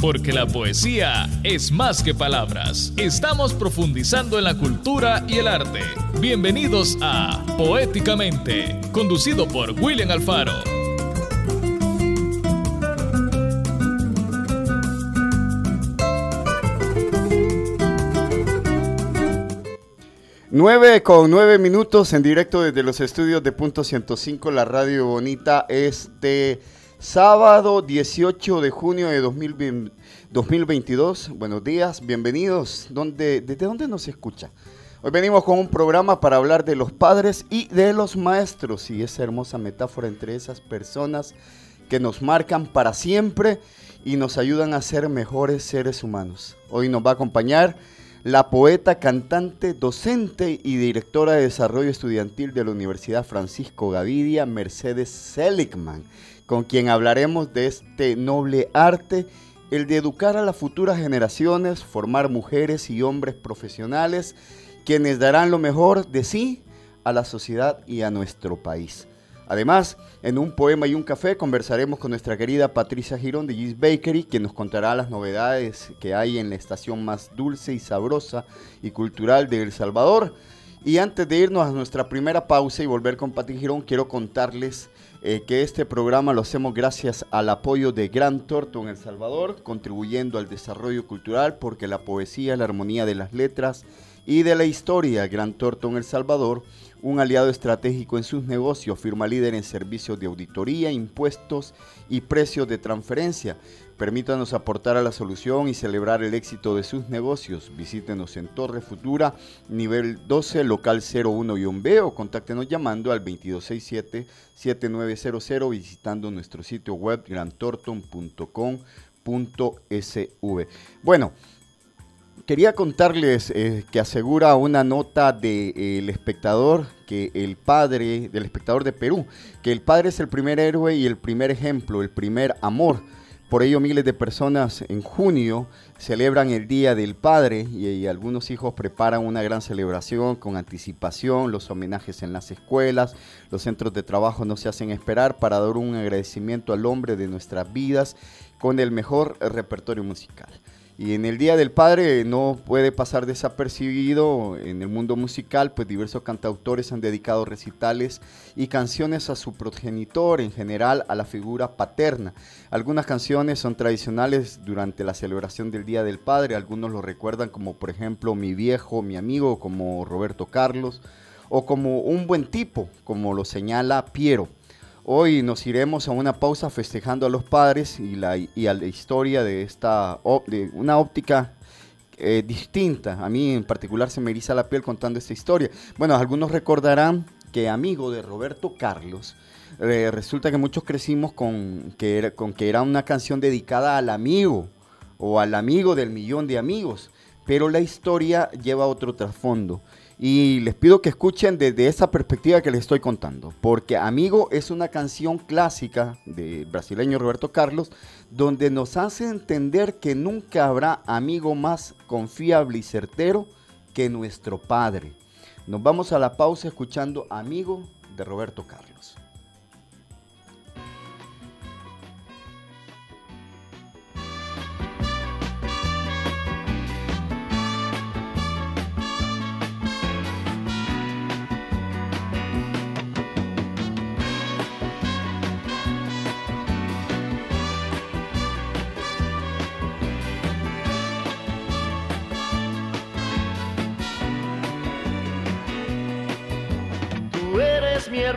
Porque la poesía es más que palabras. Estamos profundizando en la cultura y el arte. Bienvenidos a Poéticamente, conducido por William Alfaro. Nueve con nueve minutos en directo desde los estudios de Punto 105, la radio bonita, este sábado 18 de junio de 2022. Buenos días, bienvenidos. ¿Dónde, ¿Desde dónde nos escucha? Hoy venimos con un programa para hablar de los padres y de los maestros y esa hermosa metáfora entre esas personas que nos marcan para siempre y nos ayudan a ser mejores seres humanos. Hoy nos va a acompañar la poeta, cantante, docente y directora de desarrollo estudiantil de la Universidad Francisco Gavidia, Mercedes Seligman, con quien hablaremos de este noble arte, el de educar a las futuras generaciones, formar mujeres y hombres profesionales, quienes darán lo mejor de sí a la sociedad y a nuestro país. Además, en un poema y un café conversaremos con nuestra querida Patricia Girón de Gis Bakery, quien nos contará las novedades que hay en la estación más dulce y sabrosa y cultural de El Salvador. Y antes de irnos a nuestra primera pausa y volver con Patricia Girón, quiero contarles eh, que este programa lo hacemos gracias al apoyo de Gran Torto en El Salvador, contribuyendo al desarrollo cultural porque la poesía, la armonía de las letras y de la historia, Gran Torto en El Salvador, un aliado estratégico en sus negocios, firma líder en servicios de auditoría, impuestos y precios de transferencia. Permítanos aportar a la solución y celebrar el éxito de sus negocios. Visítenos en Torre Futura, nivel 12, local 01-B o contáctenos llamando al 2267-7900 visitando nuestro sitio web grantorton.com.sv. Bueno, quería contarles eh, que asegura una nota del de, eh, espectador que el padre, del espectador de Perú, que el padre es el primer héroe y el primer ejemplo, el primer amor. Por ello miles de personas en junio celebran el Día del Padre y, algunos hijos preparan una gran celebración con anticipación, los homenajes en las escuelas, los centros de trabajo no se hacen esperar para dar un agradecimiento al hombre de nuestras vidas con el mejor repertorio musical. Y en el Día del Padre no puede pasar desapercibido en el mundo musical, pues diversos cantautores han dedicado recitales y canciones a su progenitor, en general a la figura paterna. Algunas canciones son tradicionales durante la celebración del Día del Padre, algunos lo recuerdan como por ejemplo Mi viejo, mi amigo, como Roberto Carlos, o como Un buen tipo, como lo señala Piero. Hoy nos iremos a una pausa festejando a los padres y, la, y a la historia de esta de una óptica eh, distinta. A mí en particular se me eriza la piel contando esta historia. Bueno, algunos recordarán que amigo de Roberto Carlos, resulta que muchos crecimos con que, era, con que era una canción dedicada al amigo o al amigo del millón de amigos, pero la historia lleva otro trasfondo. Y les pido que escuchen desde esa perspectiva que les estoy contando, porque Amigo es una canción clásica del brasileño Roberto Carlos, donde nos hace entender que nunca habrá amigo más confiable y certero que nuestro Padre. Nos vamos a la pausa escuchando Amigo de Roberto Carlos.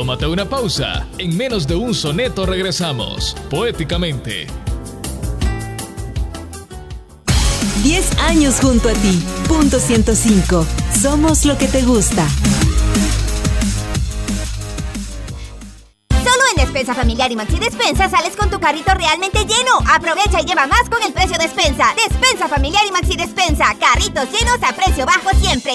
Tómate una pausa. En menos de un soneto regresamos, poéticamente. 10 años junto a ti. Punto 105. Somos lo que te gusta. Solo en Despensa Familiar y Maxi Despensa sales con tu carrito realmente lleno. Aprovecha y lleva más con el precio Despensa. Despensa Familiar y Maxi Despensa. Carritos llenos a precio bajo siempre.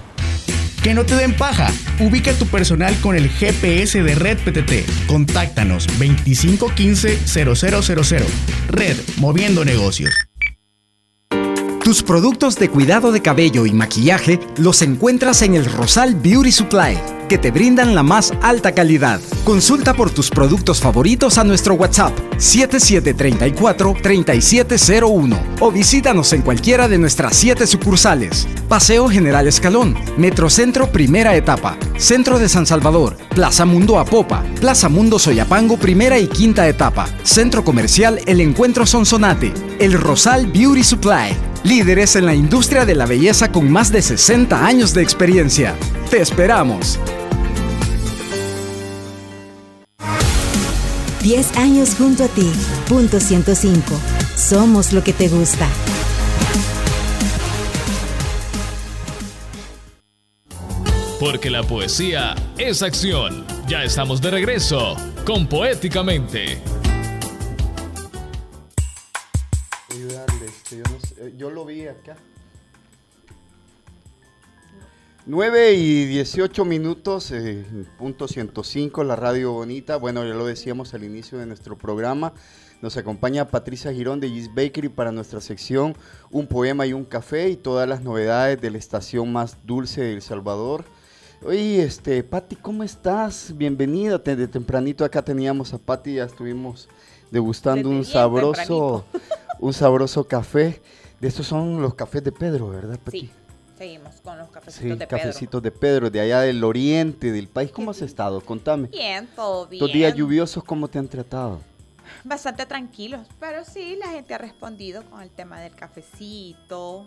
Que no te den paja. Ubica tu personal con el GPS de Red PTT. Contáctanos 2515-0000. Red, moviendo negocios. Tus productos de cuidado de cabello y maquillaje los encuentras en el Rosal Beauty Supply, que te brindan la más alta calidad. Consulta por tus productos favoritos a nuestro WhatsApp 7734-3701 o visítanos en cualquiera de nuestras siete sucursales. Paseo General Escalón, Metrocentro Primera Etapa, Centro de San Salvador, Plaza Mundo Apopa, Plaza Mundo Soyapango Primera y Quinta Etapa, Centro Comercial El Encuentro Sonsonate, El Rosal Beauty Supply. Líderes en la industria de la belleza con más de 60 años de experiencia. Te esperamos. 10 años junto a ti. Punto 105. Somos lo que te gusta. Porque la poesía es acción. Ya estamos de regreso con Poéticamente. Lo vi acá. 9 y 18 minutos, eh, punto 105, la radio bonita. Bueno, ya lo decíamos al inicio de nuestro programa. Nos acompaña Patricia Girón de Gis Bakery para nuestra sección Un poema y un café y todas las novedades de la estación más dulce de El Salvador. Oye, este, Pati, ¿cómo estás? Bienvenida. Te- De tempranito acá teníamos a Pati, ya estuvimos degustando Desde un sabroso, un sabroso café. De estos son los cafés de Pedro, ¿verdad, Pati? Sí, seguimos con los cafecitos Sí, de Pedro. cafecitos de Pedro, de allá del oriente del país. ¿Cómo has estado? Contame. Bien, todo bien. Estos días lluviosos, ¿cómo te han tratado? Bastante tranquilos, pero sí, la gente ha respondido con el tema del cafecito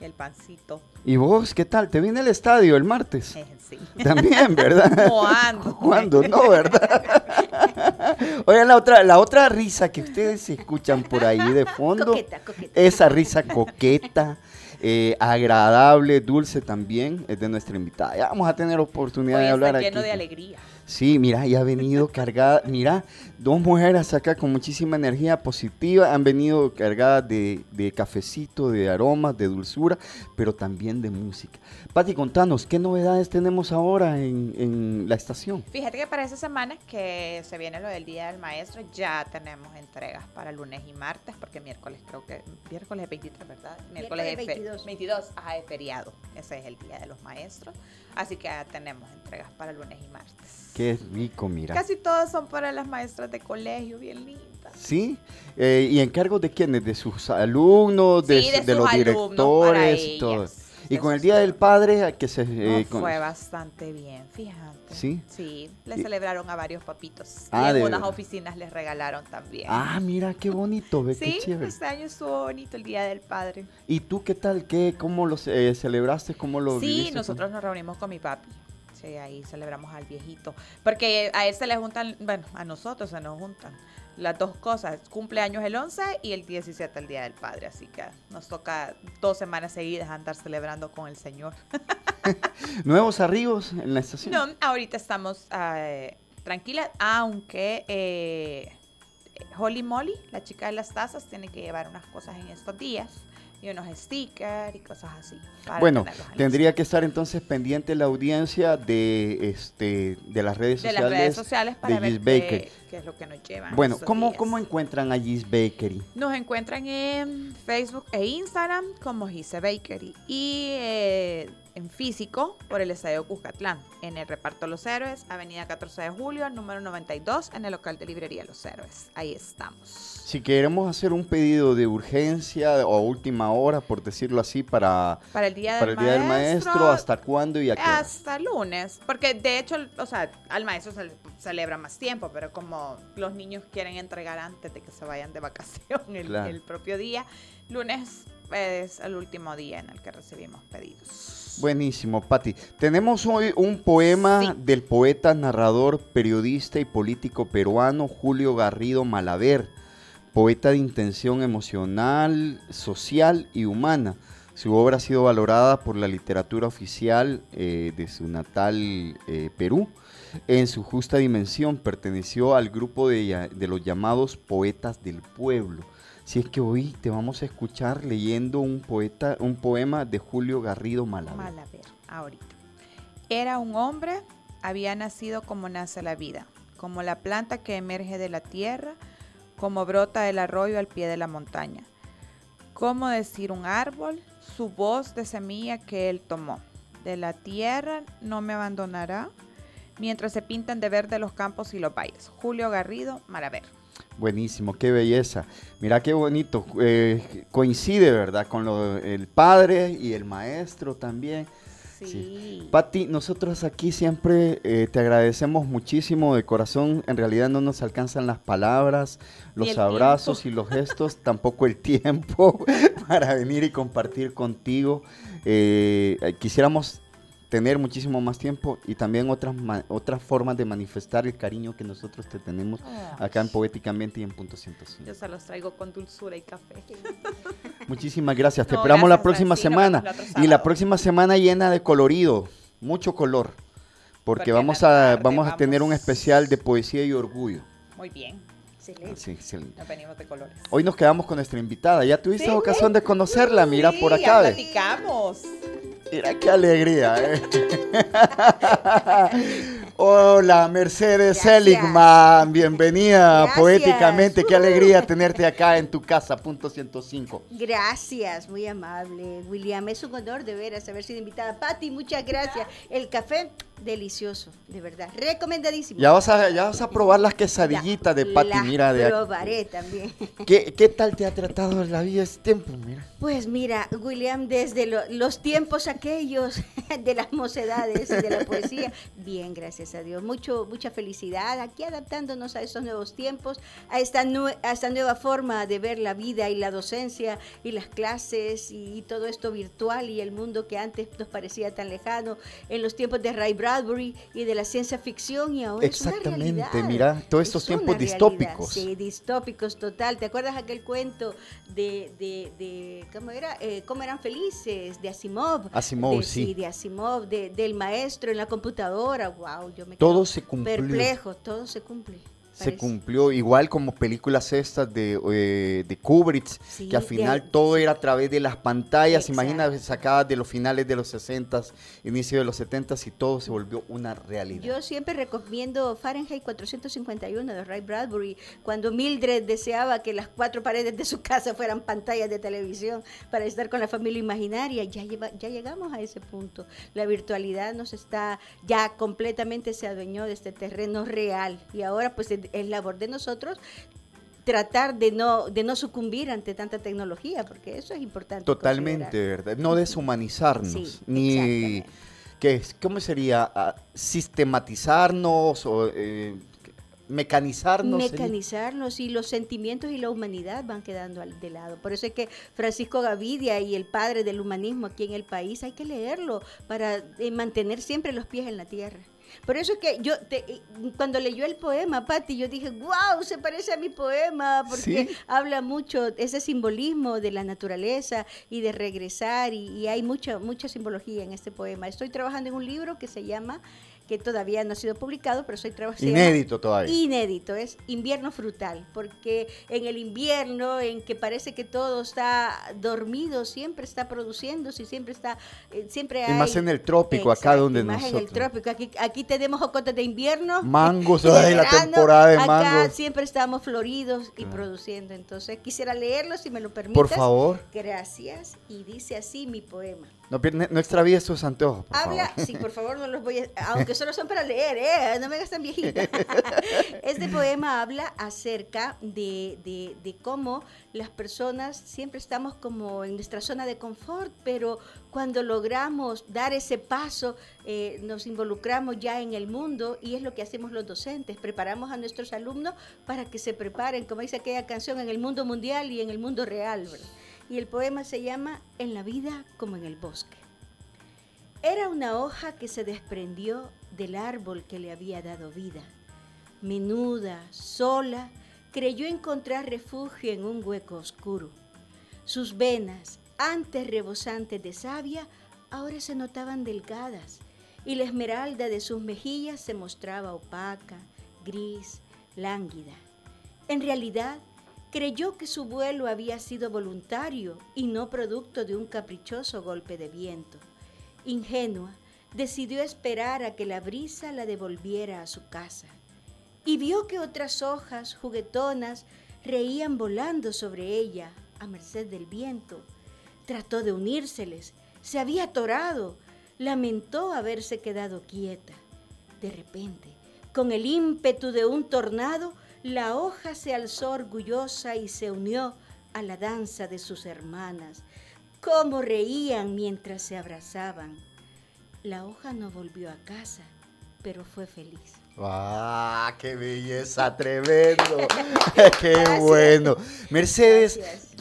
el pancito. ¿Y vos qué tal? ¿Te viene el estadio el martes? Eh, sí. También, ¿verdad? ¿Cuándo? ¿Cuándo? No, ¿verdad? Oigan, la otra, la otra risa que ustedes escuchan por ahí de fondo, Coqueta, coqueta. esa risa coqueta, eh, agradable, dulce también, es de nuestra invitada. Ya vamos a tener oportunidad Hoy de está hablar lleno aquí. de alegría. Sí, mira, y ha venido cargada, mira, dos mujeres acá con muchísima energía positiva, han venido cargadas de, de cafecito, de aromas, de dulzura, pero también de música. Pati, contanos, ¿qué novedades tenemos ahora en, en la estación? Fíjate que para esa semana que se viene lo del Día del Maestro, ya tenemos entregas para lunes y martes, porque miércoles creo que, miércoles es 23, ¿verdad? Miércoles es fe- 22. 22, ajá, es feriado. Ese es el Día de los Maestros. Así que ya tenemos entregas para lunes y martes. Qué rico, mira. Casi todas son para las maestras de colegio, bien lindas. ¿Sí? Eh, ¿Y encargos de quiénes? ¿De sus alumnos? ¿De, Sí, de de sus los directores? todo. Y con el Día del Padre, ¿a que se... eh, con- fue bastante bien, fíjate. ¿Sí? Sí, le Y- celebraron a varios papitos. Ah, y de en unas verdad. oficinas les regalaron también. Ah, mira, qué bonito, ve, sí, qué chévere. este año estuvo bonito el Día del Padre. ¿Y tú qué tal? ¿Qué, ¿Cómo lo eh, celebraste? ¿Cómo lo Sí, viviste? nosotros nos reunimos con mi papi. Sí, ahí celebramos al viejito. Porque a él se le juntan, bueno, a nosotros se nos juntan las dos cosas. Cumpleaños el 11 y el 17 el Día del Padre. Así que nos toca dos semanas seguidas andar celebrando con el Señor. ¿Nuevos arribos en la estación? No, ahorita estamos eh, tranquilas, aunque eh, Holly Molly, la chica de las tazas, tiene que llevar unas cosas en estos días y unos stickers y cosas así. Bueno, tendría que estar entonces pendiente la audiencia de este de las redes de sociales las redes sociales para de ver qué, Qué es lo que nos llevan. Bueno, ¿cómo, días. ¿cómo encuentran a Gis Bakery? Nos encuentran en Facebook e Instagram como Gise Bakery y eh, en físico por el Estadio Cuscatlán, en el Reparto Los Héroes, Avenida 14 de Julio, número 92, en el local de librería Los Héroes. Ahí estamos. Si queremos hacer un pedido de urgencia o a última hora, por decirlo así, para, Para el Día, para del, el día del maestro, maestro, ¿hasta cuándo y a qué? Hasta lunes, porque de hecho, o sea, al maestro se le celebra más tiempo, pero como los niños quieren entregar antes de que se vayan de vacación el, Claro. el propio día, lunes es el último día en el que recibimos pedidos. Buenísimo, Patti. Tenemos hoy un poema Sí. del poeta, narrador, periodista y político peruano Julio Garrido Malaver, poeta de intención emocional, social y humana. Su obra ha sido valorada por la literatura oficial eh, de su natal eh, Perú. En su justa dimensión perteneció al grupo de, los llamados poetas del pueblo. Si es que hoy te vamos a escuchar leyendo un poeta, un poema de Julio Garrido Malaver. Malaver, ahorita. Era un hombre, había nacido como nace la vida, como la planta que emerge de la tierra, como brota el arroyo al pie de la montaña. Como decir un árbol, su voz de semilla que él tomó. De la tierra no me abandonará, mientras se pintan de verde los campos y los valles. Julio Garrido, Malaver. Buenísimo, qué belleza. Mira qué bonito. eh, coincide, ¿verdad? Con lo, el padre y el maestro también. Sí. Pati, nosotros aquí siempre eh, te agradecemos muchísimo de corazón. En realidad no nos alcanzan las palabras, los abrazos tiempo. y los gestos, tampoco el tiempo para venir y compartir contigo. Eh, quisiéramos tener muchísimo más tiempo y también otras, otras formas de manifestar el cariño que nosotros te tenemos acá en Poéticamente y en Punto 105. Yo se los traigo con dulzura y café. Muchísimas gracias. Te No, esperamos la gracias, próxima sí, nos semana. otro Y la próxima semana llena de colorido, mucho color. Porque, Porque vamos, la a, tarde vamos a tener un especial de poesía y orgullo. Muy bien. Excelente. Sí, excelente. Nos venimos de colores. Hoy nos quedamos con nuestra invitada. ¿Ya tuviste Sí. ocasión de conocerla? Mira por acá. ya platicamos. Mira qué alegría. eh. Hola, Mercedes Gracias. Seligman. Bienvenida Gracias. poéticamente. Qué alegría tenerte acá en tu casa, punto 105. Gracias, muy amable. William, es un honor de veras haber sido invitada. Patti, muchas gracias. El café delicioso, de verdad. Recomendadísimo. Ya vas a, ya vas a probar las quesadillitas de Pati, mira. De, probaré también. ¿Qué, ¿Qué tal te ha tratado la vida este tiempo? Mira. Pues mira, William, desde lo- los tiempos aquellos de las mocedades y de la poesía, bien, gracias a Dios. Mucho, mucha felicidad aquí adaptándonos a estos nuevos tiempos, a esta, nue- a esta nueva forma de ver la vida y la docencia y las clases y, todo esto virtual y el mundo que antes nos parecía tan lejano en los tiempos de Ray Bradbury y de la ciencia ficción y ahora es una Exactamente, mira, todos estos Es tiempos distópicos. Sí, distópicos total. ¿Te acuerdas aquel cuento de, de, de ¿cómo era? Eh, ¿Cómo eran felices? De Asimov. Asimov, De- sí. de Asimov, de- del maestro en la computadora. Wow, yo me Todo quedo se cumplió. Perplejo, todo se cumple. Se cumplió igual como películas estas de, eh, de Kubrick, Sí, que al de- final todo era a través de las pantallas, imagínate, sacadas de los finales de los 60, inicio de los 70 y todo se volvió una realidad. Yo siempre recomiendo Fahrenheit 451 de Ray Bradbury, cuando Mildred deseaba que las cuatro paredes de su casa fueran pantallas de televisión para estar con la familia imaginaria. Ya, lleva- ya llegamos a ese punto. La virtualidad nos está, ya completamente se adueñó de este terreno real y ahora pues es, labor de nosotros tratar de no, de no sucumbir ante tanta tecnología, porque eso es importante. Totalmente. ¿verdad? No deshumanizarnos, Sí, ni... ¿qué es? ¿Cómo sería? Ah, ¿Sistematizarnos o eh, mecanizarnos? mecanizarnos y los sentimientos y la humanidad van quedando al- de lado. Por eso es que Francisco Gavidia y el padre del humanismo aquí en el país hay que leerlo para eh, mantener siempre los pies en la tierra. Por eso es que yo, te- eh, cuando leyó el poema, Patti, yo dije, wow, se parece a mi poema, porque Sí. habla mucho ese simbolismo de la naturaleza y de regresar, y, y hay mucha, mucha simbología en este poema. Estoy trabajando en un libro que se llama, que todavía no ha sido publicado, pero estoy trabajando... Inédito todavía. Inédito, es invierno frutal, porque en el invierno en que parece que todo está dormido, siempre está produciéndose y siempre está, eh, siempre Y hay... más en el trópico, acá donde y más en el nosotros. trópico, aquí, aquí tenemos jocotes de invierno. Mangos, y de la temporada de acá mangos. siempre estamos floridos y Claro. produciendo, entonces quisiera leerlo si me lo permites. Por favor. Gracias, y dice así mi poema. No, no extravíes tus anteojos, por Habla, favor. sí, por favor, no los voy a, aunque solo son para leer, ¿eh? no me gastan viejita. Este poema habla acerca de, de- de cómo las personas siempre estamos como en nuestra zona de confort, pero cuando logramos dar ese paso, eh, nos involucramos ya en el mundo y es lo que hacemos los docentes, preparamos a nuestros alumnos para que se preparen, como dice aquella canción, en el mundo mundial y en el mundo real. ¿verdad? Y el poema se llama En la vida como en el bosque. Era una hoja que se desprendió del árbol que le había dado vida. Menuda, sola, creyó encontrar refugio en un hueco oscuro. Sus venas, antes rebosantes de savia, ahora se notaban delgadas, y la esmeralda de sus mejillas se mostraba opaca, gris, lánguida. En realidad, creyó que su vuelo había sido voluntario y no producto de un caprichoso golpe de viento. Ingenua, decidió esperar a que la brisa la devolviera a su casa y vio que otras hojas juguetonas reían volando sobre ella a merced del viento. Trató de unírseles, se había atorado, lamentó haberse quedado quieta. De repente, con el ímpetu de un tornado, la hoja se alzó orgullosa y se unió a la danza de sus hermanas. Cómo reían mientras se abrazaban. La hoja no volvió a casa, pero fue feliz. ¡Ah, qué belleza! ¡Tremendo! ¡Qué bueno! Mercedes,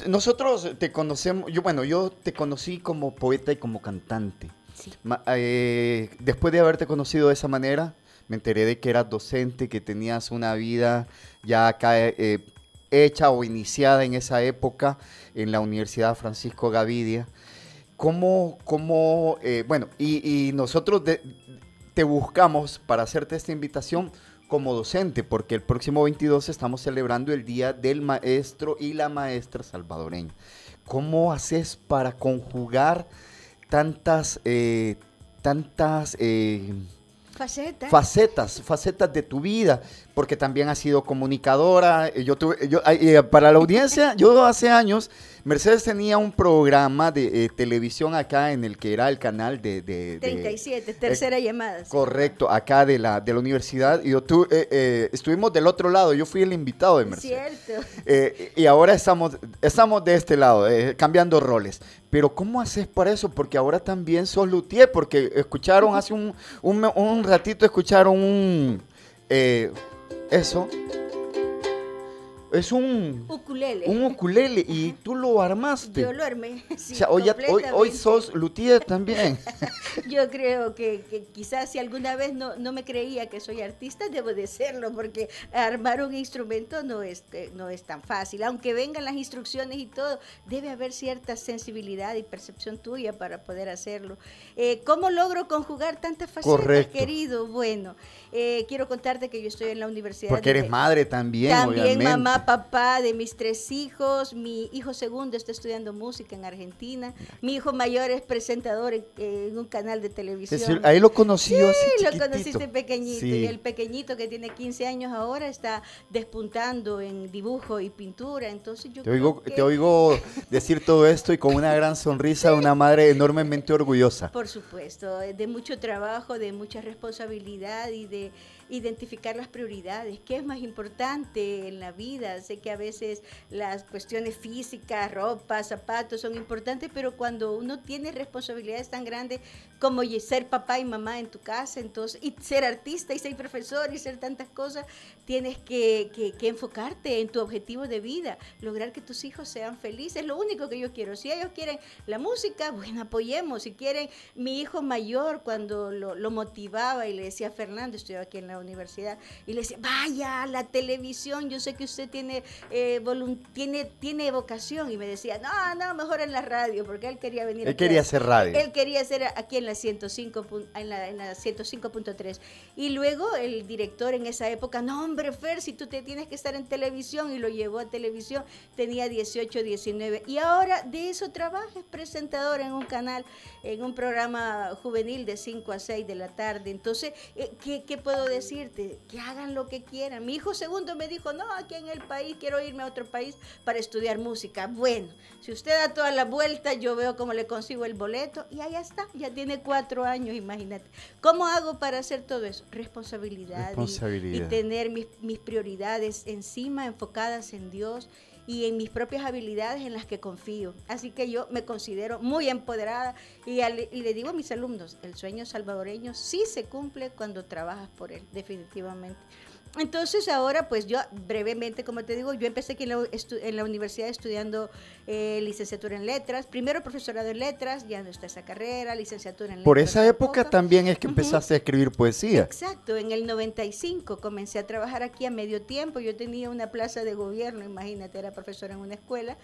nosotros te conocemos, yo bueno, yo te conocí como poeta y como cantante. Ma- eh, después de haberte conocido de esa manera, me enteré de que eras docente, que tenías una vida ya acá eh, hecha o iniciada en esa época en la Universidad Francisco Gavidia. ¿Cómo, cómo eh, bueno, y, y nosotros de- te buscamos para hacerte esta invitación como docente, porque el próximo 22 estamos celebrando el Día del Maestro y la Maestra Salvadoreña. ¿Cómo haces para conjugar tantas, eh, tantas eh, Faceta. facetas, facetas de tu vida? Porque también ha sido comunicadora. Eh, Yo tuve, yo, eh, para la audiencia, yo hace años, Mercedes tenía un programa de eh, televisión acá en el que era el canal de... de- de- 37, tercera llamada. Correcto, acá de la, de la universidad. Y yo tu- estuvimos del otro lado, yo fui el invitado de Mercedes. Cierto. Y ahora estamos, estamos de este lado, cambiando roles. Pero ¿cómo haces para eso? Porque ahora también sos luthier, porque escucharon hace un, un, un ratito, escucharon un... eso. Es un, Ukulele. un ukulele y tú lo armaste. Yo lo armé. sí, o sea, hoy, hoy, hoy sos luthier también. Yo creo que, que quizás si alguna vez no, no me creía que soy artista, debo de serlo, porque armar un instrumento no es, eh, no es tan fácil. Aunque vengan las instrucciones y todo, debe haber cierta sensibilidad y percepción tuya para poder hacerlo. Eh, ¿Cómo logro conjugar tantas facetas, Correcto. querido? Bueno, eh, quiero contarte que yo estoy en la universidad. Porque de- eres madre también, también obviamente. mamá, papá de mis tres hijos. Mi hijo segundo está estudiando música en Argentina. Mi hijo mayor es presentador en, en un canal de televisión. decir, ahí lo conocí Sí, lo conociste pequeñito. Sí. Y el pequeñito que tiene 15 años ahora está despuntando en dibujo y pintura. Entonces yo Te oigo, que- te oigo decir todo esto y con una gran sonrisa, una madre enormemente orgullosa. Por supuesto, de mucho trabajo, de mucha responsabilidad y de identificar las prioridades. ¿Qué es más importante en la vida? Sé que a veces las cuestiones físicas, ropa, zapatos son importantes, pero cuando uno tiene responsabilidades tan grandes como ser papá y mamá en tu casa, entonces, y ser artista y ser profesor y ser tantas cosas, tienes que, que- que enfocarte en tu objetivo de vida, lograr que tus hijos sean felices, es lo único que yo quiero. Si ellos quieren la música, bueno, apoyemos. Si quieren, mi hijo mayor, cuando lo, lo motivaba y le decía, Fernando, estoy aquí en la universidad, y le decía, vaya la televisión, yo sé que usted tiene, eh, tiene, tiene vocación, y me decía, no, no, mejor en la radio, porque él quería venir Él aquí a- quería hacer radio. Él quería hacer aquí en la 105, pun- en la, en la 105.3. Y luego el director en esa época, no hombre, Fer, si tú te tienes que estar en televisión, y lo llevó a televisión, tenía 18, 19. Y ahora de eso trabaja, es presentador en un canal, en un programa juvenil de 5 a 6 de la tarde. Entonces, eh, ¿qué, qué puedo decirte? Que hagan lo que quieran. Mi hijo segundo me dijo, no, aquí en el país, quiero irme a otro país para estudiar música. Bueno, si usted da toda la vuelta, yo veo cómo le consigo el boleto y allá está, ya tiene cuatro años, imagínate. ¿Cómo hago para hacer todo eso? Responsabilidad. y- Responsabilidad. Y, tener mis, mis prioridades encima, enfocadas en Dios y en mis propias habilidades en las que confío. Así que yo me considero muy empoderada y, le digo a mis alumnos, el sueño salvadoreño sí se cumple cuando trabajas por él, definitivamente. Entonces ahora, pues yo brevemente, como te digo, yo empecé aquí en la, estu- en la universidad estudiando eh, licenciatura en letras, primero profesorado en letras, ya no está esa carrera, licenciatura en Por letras. esa época también es que empezaste a escribir poesía. Exacto, en el 95 comencé a trabajar aquí a medio tiempo. Yo tenía una plaza de gobierno, imagínate, era profesora en una escuela.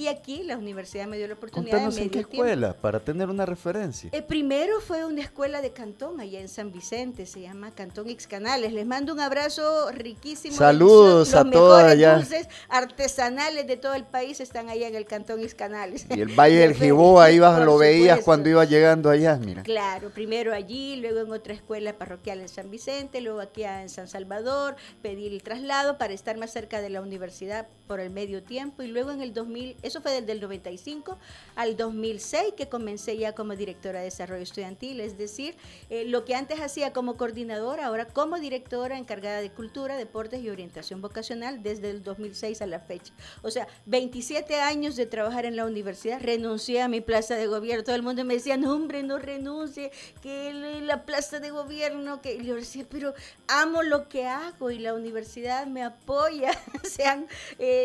Y aquí la universidad me dio la oportunidad Contanos de en medio qué tiempo. escuela, para tener una referencia. El primero fue una escuela de Cantón allá en San Vicente, se llama Cantón X Canales. Les mando un abrazo riquísimo. Saludos a Los todos mejores allá. dulces artesanales de todo el país están allá en el Cantón X Canales. Y el Valle De del. Gibó, ahí vas, lo veías cuando ibas llegando allá, mira. Claro, primero allí, luego en otra escuela parroquial en San Vicente, luego aquí en San Salvador, pedí el traslado para estar más cerca de la universidad por el medio tiempo y luego en el 2000, eso fue desde el 95 al 2006 que comencé ya como directora de desarrollo estudiantil, es decir, eh, lo que antes hacía como coordinadora, ahora como directora encargada de cultura, deportes y orientación vocacional desde el 2006 a la fecha. O sea, 27 años de trabajar en la universidad, renuncié a mi plaza de gobierno, todo el mundo me decía, no hombre, no renuncie, que la plaza de gobierno, que yo decía, pero amo lo que hago y la universidad me apoya. o sea,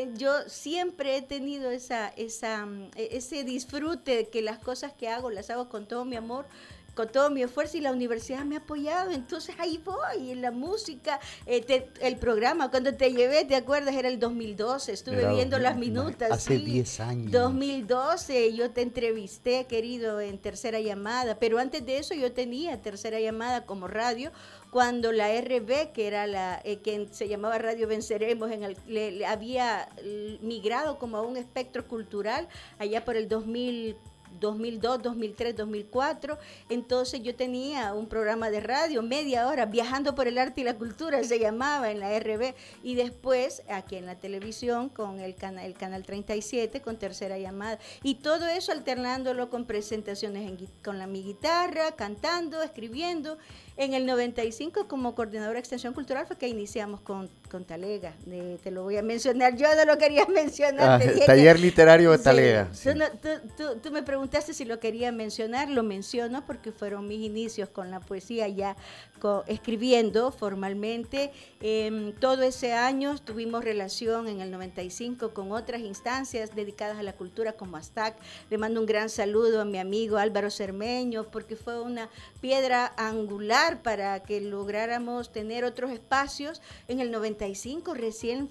eh, yo siempre he tenido esa, esa, mm, e- ese disfrute de que las cosas que hago las hago con todo mi amor con todo mi esfuerzo y la universidad me ha apoyado, entonces ahí voy, en la música, eh, te- el programa, cuando te llevé, ¿te acuerdas? Era el 2012, estuve Era viendo 2000, las minutas. hace sí. 10 años. 2012, yo te entrevisté, querido, en tercera llamada, pero antes de eso yo tenía tercera llamada como radio, cuando la RB, que era la eh, que se llamaba Radio Venceremos, en el- le- le había migrado como a un espectro cultural allá por el 2000 2002, 2003, 2004. Entonces yo tenía un programa de radio, media hora, viajando por el arte y la cultura, se llamaba en la RB. Y después aquí en la televisión con el, cana- el canal 37, con tercera llamada. Y todo eso alternándolo con presentaciones en con la, mi guitarra, cantando, escribiendo. En el 95 como coordinadora de extensión cultural fue que iniciamos con, con Talega. De- te lo voy a mencionar, yo no lo quería mencionar. Ah, taller que- literario de Talega. Tú me preguntaste si lo quería mencionar, lo menciono porque fueron mis inicios con la poesía ya escribiendo formalmente. Em, todo ese año tuvimos relación en el 95 con otras instancias dedicadas a la cultura como ASTAC. Le mando un gran saludo a mi amigo Álvaro Cermeño porque fue una piedra angular para que lográramos tener otros espacios. En el 95 recién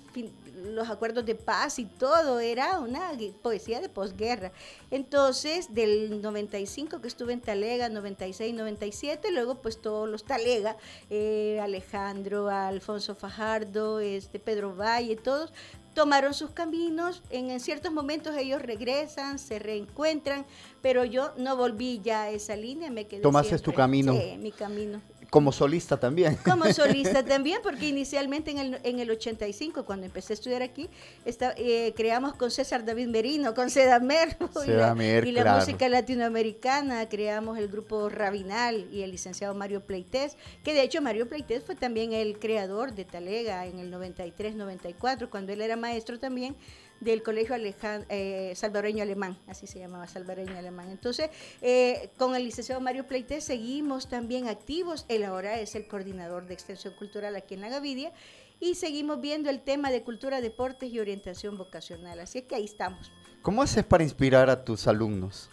los acuerdos de paz y todo era una poesía de posguerra. Entonces, del 95 que estuve en Talega, 96, 97, luego pues todos los Talega, eh, Alejandro, Alfonso Fajardo, este, Pedro Valle, todos tomaron sus caminos, en, en ciertos momentos ellos regresan, se reencuentran, pero yo no volví ya a esa línea, me quedé Tomaste siempre- tu camino. Sí, mi camino. Como solista también. Como solista también, porque inicialmente en el, en el 85, cuando empecé a estudiar aquí, esta- eh, creamos con César David Merino, con Sedamer, y la, y la música latinoamericana, creamos el grupo Rabinal y el licenciado Mario Pleites, que de hecho Mario Pleites fue también el creador de Talega en el 93-94, cuando él era maestro también del Colegio Alejan- eh, Salvadoreño Alemán, así se llamaba, Salvadoreño Alemán. Entonces, eh, con el licenciado Mario Pleite seguimos también activos. Él ahora es el coordinador de extensión cultural aquí en La Gavidia y seguimos viendo el tema de cultura, deportes y orientación vocacional. Así es que ahí estamos. ¿Cómo haces para inspirar a tus alumnos?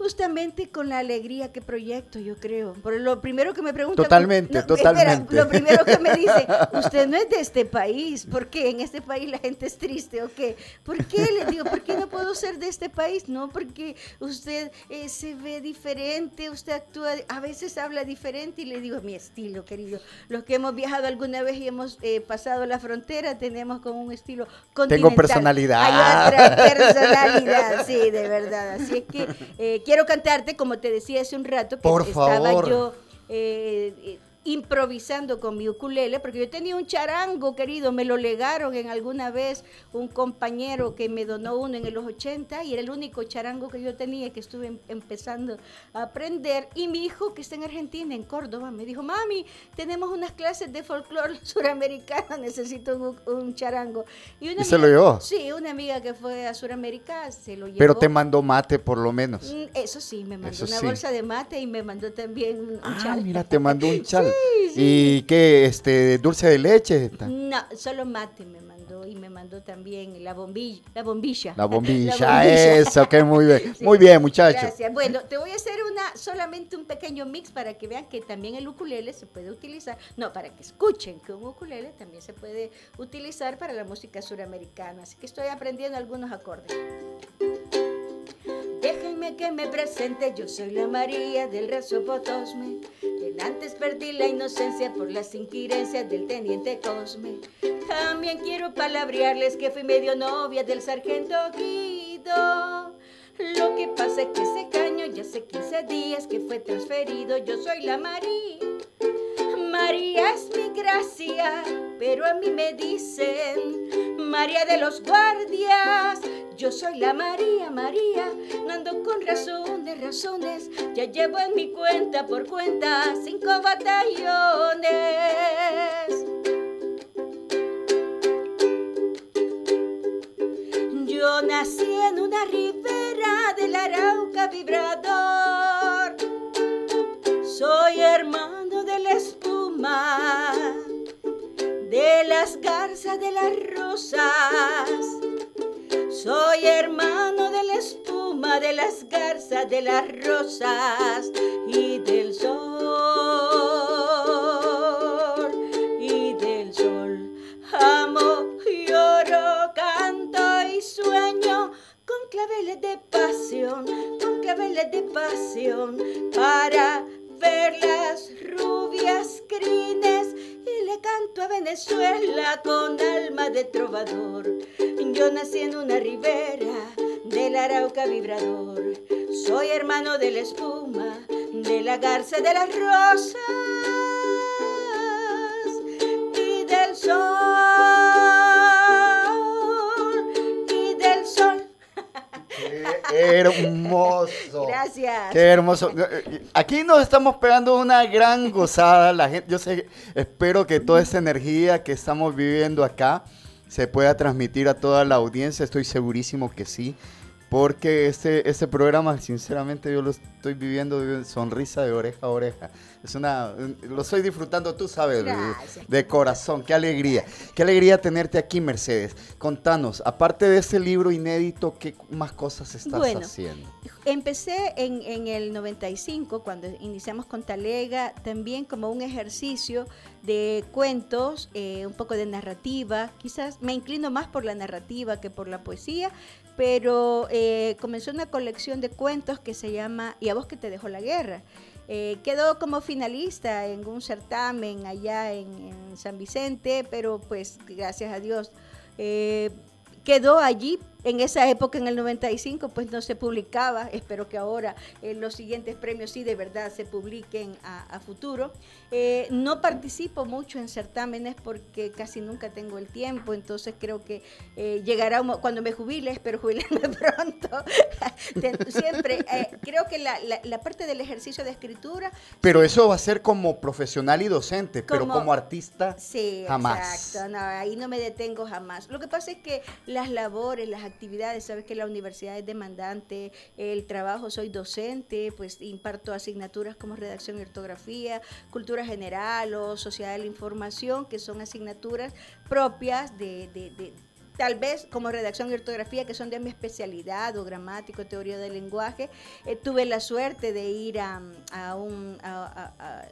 Justamente con la alegría que proyecto, yo creo. Por lo primero que me preguntan. Totalmente, espera, totalmente. lo primero que me dice, usted no es de este país. ¿Por qué? En este país la gente es triste, ¿o qué? ¿Por qué? Le digo, ¿por qué no puedo ser de este país? No, porque usted eh, se ve diferente, usted actúa, a veces habla diferente y le digo, mi estilo, querido. Los que hemos viajado alguna vez y hemos eh, pasado la frontera, tenemos como un estilo continental. personalidad. Hay otra personalidad, sí, de verdad. Así es que eh, quiero cantarte, como te decía hace un rato, que Por estaba favor. yo eh, eh, improvisando con mi ukulele, porque yo tenía un charango, querido, me lo legaron en alguna vez un compañero que me donó uno en los 80 y era el único charango que yo tenía que estuve em- empezando a aprender. Y mi hijo, que está en Argentina, en Córdoba, me dijo, mami, tenemos unas clases de folclore suramericano, necesito un, un charango. una ¿Y se lo amiga- llevó? Sí, una amiga que fue a Suramérica se lo llevó. Pero te mandó mate por lo menos. Mm, Eso sí, me mandó Eso una sí. bolsa de mate y me mandó también un, un Ah, chal. mira, te mandó un chal. Sí. ¿Y qué? Este, dulce de leche. No, solo mate me mandó y me mandó también la bombilla. La bombilla. La bombilla, bombilla. eso, que muy bien. Sí. Muy bien, muchachos. Gracias. Bueno, te voy a hacer una solamente un pequeño mix para que vean que también el ukulele se puede utilizar, no, para que escuchen que un ukulele también se puede utilizar para la música suramericana. Así que estoy aprendiendo algunos acordes. Que me presente, yo soy la María del Rezo Potosme. Quien antes perdí la inocencia por las inquirencias del teniente Cosme. También quiero palabrearles que fui medio novia del sargento Guido. Lo que pasa es que ese caño ya hace 15 días que fue transferido. Yo soy la María. María es mi gracia, pero a mí me dicen María de los guardias. Yo soy la María, María, no ando con razones, razones. Ya llevo en mi cuenta por cuenta cinco batallones. Yo nací en una ribera del Arauca vibrador. Soy hermano de la de las garzas, de las rosas. Soy hermano de la espuma, de las garzas, de las rosas y del sol. Y del sol. Amo, lloro, canto y sueño con claveles de pasión, con claveles de pasión para ver las rubias crines y le canto a Venezuela con alma de trovador. Yo nací en una ribera del Arauca vibrador. Soy hermano de la espuma, de la garza de las rosas hermoso. Gracias. Qué hermoso. Aquí nos estamos pegando una gran gozada. La gente, yo sé, espero que toda esa energía que estamos viviendo acá se pueda transmitir a toda la audiencia. Estoy segurísimo que sí. Porque este, este programa, sinceramente, yo lo estoy viviendo de sonrisa de oreja a oreja. Es una, lo estoy disfrutando, tú sabes, de, de, corazón. Qué alegría. Qué alegría tenerte aquí, Mercedes. Contanos, aparte de este libro inédito, ¿qué más cosas estás bueno, haciendo? Empecé en, en el 95, cuando iniciamos con Talega, también como un ejercicio de cuentos, eh, un poco de narrativa. Quizás me inclino más por la narrativa que por la poesía, pero eh, comenzó una colección de cuentos que se llama Y a vos que te dejó la guerra. Eh, quedó como finalista en un certamen allá en, San Vicente, pero pues gracias a Dios eh, quedó allí en esa época, en el 95, pues no se publicaba. Espero que ahora eh, los siguientes premios sí de verdad se publiquen a, futuro. Eh, no participo mucho en certámenes porque casi nunca tengo el tiempo, entonces creo que eh, llegará cuando me jubile, espero jubilarme pronto. Siempre, creo que la, la, parte del ejercicio de escritura... Pero eso va a ser como profesional y docente, pero como artista sí, jamás. Exacto, ahí no me detengo jamás. Lo que pasa es que las labores, las actividades, sabes que la universidad es demandante, el trabajo, soy docente, pues imparto asignaturas como redacción y ortografía, cultura general o sociedad de la información, que son asignaturas propias de, de, de tal vez como redacción y ortografía, que son de mi especialidad, o gramático, teoría del lenguaje, eh, tuve la suerte de ir a, un,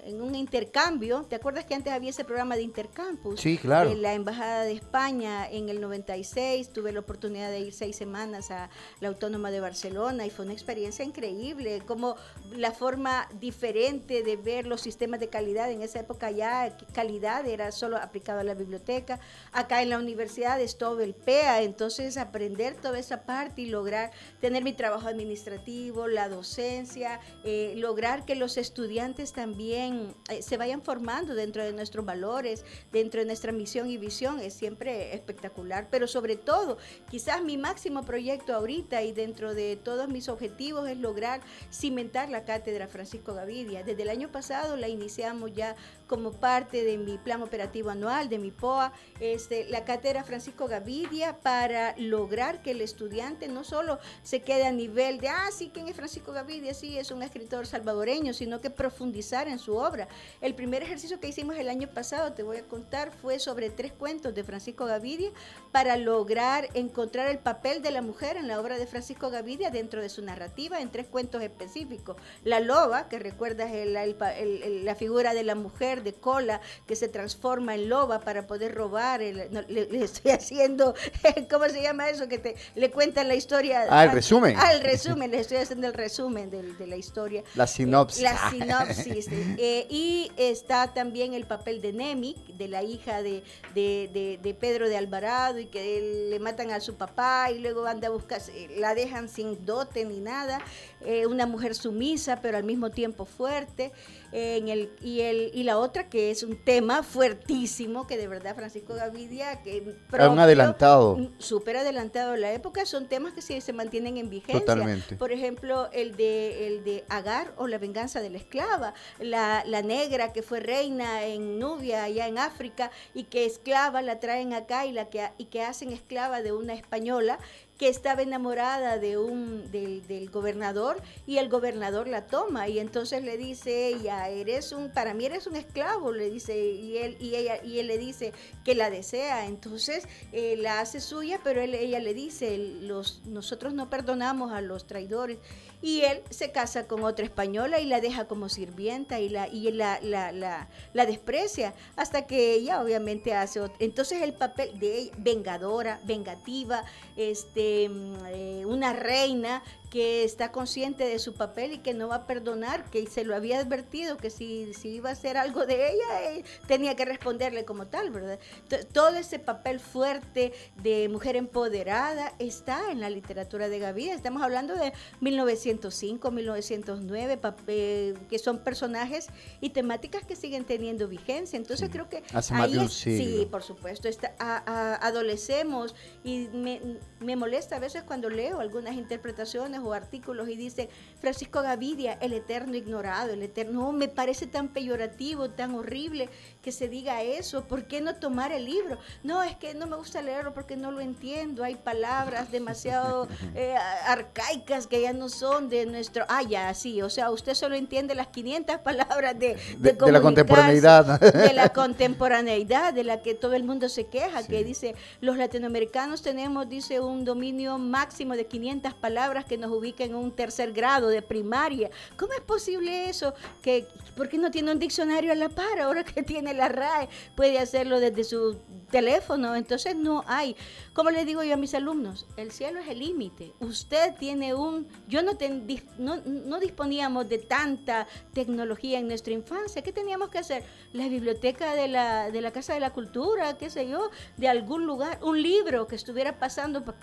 en un intercambio. ¿Te acuerdas que antes había ese programa de intercampus? Sí, claro. De la Embajada de España en el 96. Tuve la oportunidad de ir seis semanas a la Autónoma de Barcelona y fue una experiencia increíble, como la forma diferente de ver los sistemas de calidad. En esa época ya calidad era solo aplicado a la biblioteca. Acá en la universidad todo el Entonces aprender toda esa parte y lograr tener mi trabajo administrativo, la docencia, eh, lograr que los estudiantes también eh, se vayan formando dentro de nuestros valores, dentro de nuestra misión y visión, es siempre espectacular, pero sobre todo, quizás mi máximo proyecto ahorita y dentro de todos mis objetivos es lograr cimentar la cátedra Francisco Gavidia. Desde el año pasado la iniciamos ya como parte de mi plan operativo anual, de mi POA, este, la cátedra Francisco Gavidia para lograr que el estudiante no solo se quede a nivel de, ah, sí, ¿quién es Francisco Gavidia? Sí, es un escritor salvadoreño, sino que profundizar en su obra. El primer ejercicio que hicimos el año pasado, te voy a contar, fue sobre tres cuentos de Francisco Gavidia para lograr encontrar el papel de la mujer en la obra de Francisco Gavidia dentro de su narrativa en tres cuentos específicos. La loba, que recuerdas la figura de la mujer, de cola que se transforma en loba para poder robar. le, estoy haciendo, ¿cómo se llama eso? Que te, le cuentan la historia. Ah, el resumen. Ah, el resumen, le estoy haciendo el resumen de, la historia. La sinopsis. la sinopsis. Eh, y está también el papel de Nemi, de la hija de, de, Pedro de Alvarado, y que le matan a su papá y luego anda a buscar, la dejan sin dote ni nada. Eh, una mujer sumisa, pero al mismo tiempo fuerte. en el, y, el, y la otra que es un tema fuertísimo que de verdad Francisco Gavidia que propio, un adelantado súper adelantado en la época son temas que sí se mantienen en vigencia Totalmente. por ejemplo el de el de Agar o la venganza de la esclava la, la negra que fue reina en Nubia allá en África y que esclava la traen acá y la que y que hacen esclava de una española que estaba enamorada de un del, del, gobernador y el gobernador la toma. Y entonces le dice ella eres un para mí eres un esclavo le dice y él y ella y él le dice que la desea. Entonces eh, la hace suya pero ella le dice los nosotros no perdonamos a los traidores y él se casa con otra española y la deja como sirvienta y la, y la, la, la, desprecia hasta que ella obviamente hace entonces el papel de ella, vengadora, vengativa, este, mm, eh, una reina que está consciente de su papel y que no va a perdonar, que se lo había advertido que si, si iba a hacer algo de ella, eh, tenía que responderle como tal, ¿verdad? T- Todo ese papel fuerte de mujer empoderada está en la literatura de Gaviria. Estamos hablando de 1905, 1909, pap- eh, que son personajes y temáticas que siguen teniendo vigencia. Entonces creo que Hace más ahí de un es- siglo. Sí, por supuesto, está, a- a- adolecemos y me, me molesta a veces cuando leo algunas interpretaciones o artículos y dice Francisco Gavidia, el eterno ignorado, el eterno, no, me parece tan peyorativo, tan horrible que se diga eso, ¿por qué no tomar el libro? No, es que no me gusta leerlo porque no lo entiendo, hay palabras demasiado eh, arcaicas que ya no son de nuestro, ah, ya, sí, o sea, usted solo entiende las 500 palabras de, De- de la comunicarse, contemporaneidad. de la contemporaneidad de la que todo el mundo se queja, que dice, los latinoamericanos tenemos, dice, un dominio máximo de 500 palabras que nos ubica en un tercer grado de primaria. ¿Cómo es posible eso? Que, ¿Por qué no tiene un diccionario a la par? Ahora que tiene la RAE, puede hacerlo desde su teléfono. Entonces no hay. Como le digo yo a mis alumnos, el cielo es el límite. Usted tiene un... Yo no, ten- no, no disponíamos de tanta tecnología en nuestra infancia. ¿Qué teníamos que hacer? La biblioteca de la, de la Casa de la Cultura, qué sé yo, de algún lugar, un libro que estuviera pasando por,